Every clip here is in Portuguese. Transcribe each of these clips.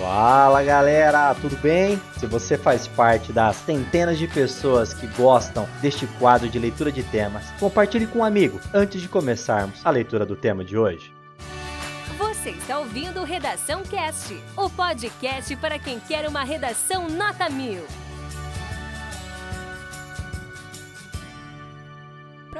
Fala galera, tudo bem? Se você faz parte das centenas de pessoas que gostam deste quadro de leitura de temas, compartilhe com um amigo antes de começarmos a leitura do tema de hoje. Você está ouvindo Redação Cast, o podcast para quem quer uma redação nota mil.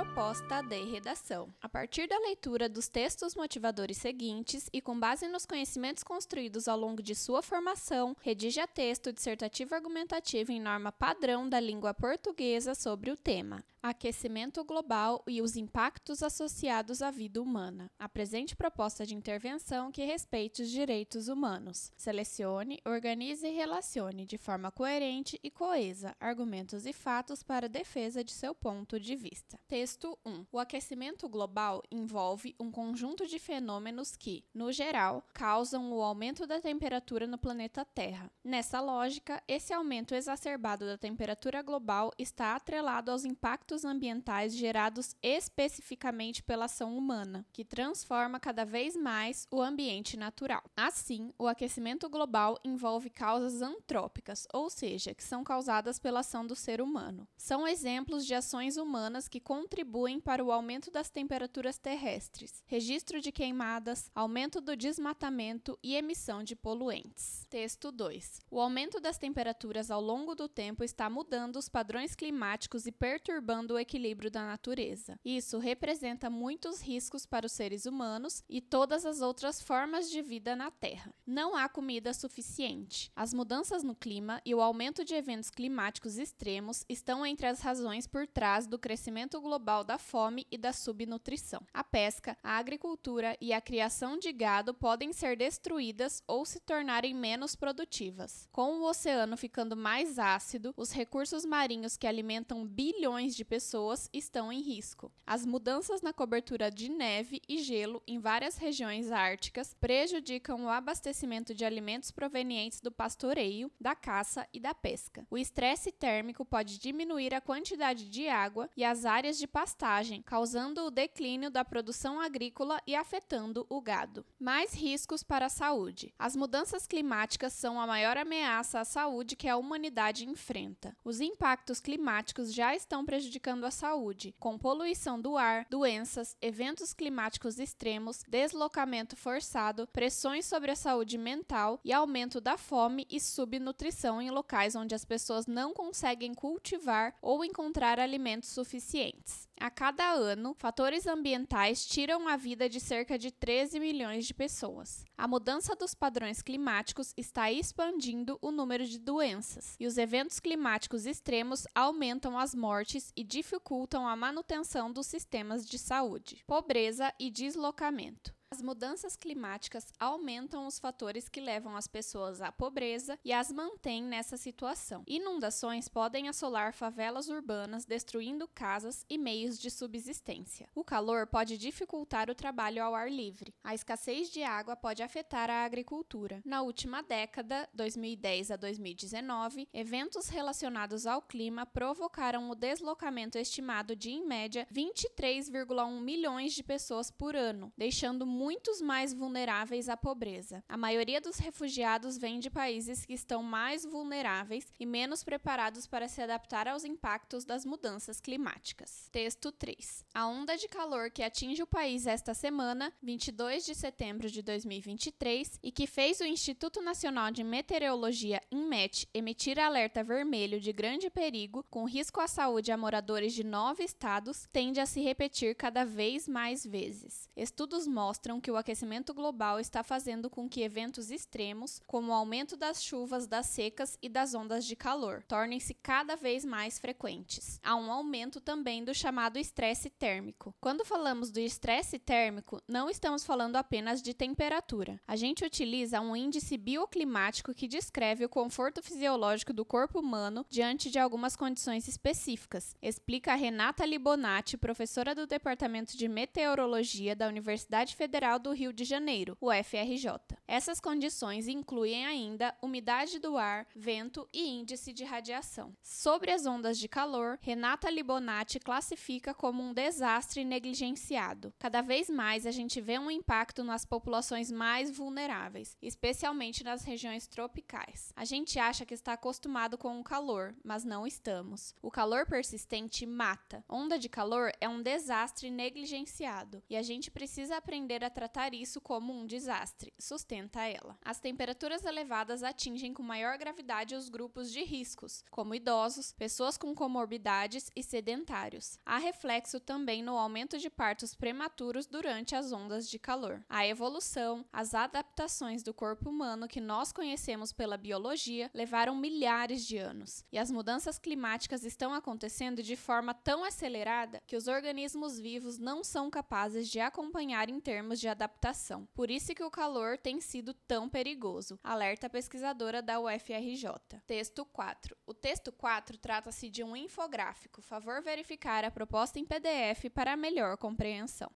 Proposta de redação. A partir da leitura dos textos motivadores seguintes e com base nos conhecimentos construídos ao longo de sua formação, redija texto dissertativo argumentativo em norma padrão da língua portuguesa sobre o tema aquecimento global e os impactos associados à vida humana. Apresente proposta de intervenção que respeite os direitos humanos. Selecione, organize e relacione de forma coerente e coesa argumentos e fatos para defesa de seu ponto de vista. Texto 1. O aquecimento global envolve um conjunto de fenômenos que, no geral, causam o aumento da temperatura no planeta Terra. Nessa lógica, esse aumento exacerbado da temperatura global está atrelado aos impactos impactos ambientais gerados especificamente pela ação humana, que transforma cada vez mais o ambiente natural. Assim, o aquecimento global envolve causas antrópicas, ou seja, que são causadas pela ação do ser humano. São exemplos de ações humanas que contribuem para o aumento das temperaturas terrestres, registro de queimadas, aumento do desmatamento e emissão de poluentes. Texto 2. O aumento das temperaturas ao longo do tempo está mudando os padrões climáticos e perturbando o equilíbrio da natureza. Isso representa muitos riscos para os seres humanos e todas as outras formas de vida na Terra. Não há comida suficiente. As mudanças no clima e o aumento de eventos climáticos extremos estão entre as razões por trás do crescimento global da fome e da subnutrição. A pesca, a agricultura e a criação de gado podem ser destruídas ou se tornarem menos produtivas. Com o oceano ficando mais ácido, os recursos marinhos que alimentam bilhões de pessoas estão em risco. As mudanças na cobertura de neve e gelo em várias regiões árticas prejudicam o abastecimento de alimentos provenientes do pastoreio, da caça e da pesca. O estresse térmico pode diminuir a quantidade de água e as áreas de pastagem, causando o declínio da produção agrícola e afetando o gado. Mais riscos para a saúde. As mudanças climáticas são a maior ameaça à saúde que a humanidade enfrenta. Os impactos climáticos já estão prejudicando prejudicando a saúde, com poluição do ar, doenças, eventos climáticos extremos, deslocamento forçado, pressões sobre a saúde mental e aumento da fome e subnutrição em locais onde as pessoas não conseguem cultivar ou encontrar alimentos suficientes. A cada ano, fatores ambientais tiram a vida de cerca de 13 milhões de pessoas. A mudança dos padrões climáticos está expandindo o número de doenças, e os eventos climáticos extremos aumentam as mortes e dificultam a manutenção dos sistemas de saúde. Pobreza e deslocamento. As mudanças climáticas aumentam os fatores que levam as pessoas à pobreza e as mantêm nessa situação. Inundações podem assolar favelas urbanas, destruindo casas e meios de subsistência. O calor pode dificultar o trabalho ao ar livre. A escassez de água pode afetar a agricultura. Na última década, 2010 a 2019, eventos relacionados ao clima provocaram o deslocamento estimado de, em média, 23,1 milhões de pessoas por ano, deixando muitos mais vulneráveis à pobreza. A maioria dos refugiados vem de países que estão mais vulneráveis e menos preparados para se adaptar aos impactos das mudanças climáticas. Texto 3. A onda de calor que atinge o país esta semana, 22 de setembro de 2023, e que fez o Instituto Nacional de Meteorologia, INMET, emitir alerta vermelho de grande perigo, com risco à saúde a moradores de nove estados, tende a se repetir cada vez mais vezes. Estudos mostram mostram que o aquecimento global está fazendo com que eventos extremos, como o aumento das chuvas, das secas e das ondas de calor, tornem-se cada vez mais frequentes. Há um aumento também do chamado estresse térmico. Quando falamos do estresse térmico, não estamos falando apenas de temperatura. A gente utiliza um índice bioclimático que descreve o conforto fisiológico do corpo humano diante de algumas condições específicas, explica Renata Libonati, professora do Departamento de Meteorologia da Universidade Federal Federal do Rio de Janeiro, o FRJ. Essas condições incluem ainda umidade do ar, vento e índice de radiação. Sobre as ondas de calor, Renata Libonati classifica como um desastre negligenciado. Cada vez mais a gente vê um impacto nas populações mais vulneráveis, especialmente nas regiões tropicais. A gente acha que está acostumado com o calor, mas não estamos. O calor persistente mata. Onda de calor é um desastre negligenciado e a gente precisa aprender a tratar isso como um desastre, sustenta ela. As temperaturas elevadas atingem com maior gravidade os grupos de riscos, como idosos, pessoas com comorbidades e sedentários. Há reflexo também no aumento de partos prematuros durante as ondas de calor. A evolução, as adaptações do corpo humano que nós conhecemos pela biologia levaram milhares de anos, e as mudanças climáticas estão acontecendo de forma tão acelerada que os organismos vivos não são capazes de acompanhar em termos de adaptação. Por isso que o calor tem sido tão perigoso, alerta a pesquisadora da UFRJ. Texto 4. O texto 4 trata-se de um infográfico. Favor verificar a proposta em PDF para melhor compreensão.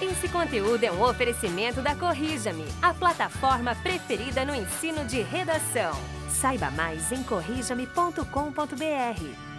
Esse conteúdo é um oferecimento da Corrija-me, a plataforma preferida no ensino de redação. Saiba mais em corrijame.com.br.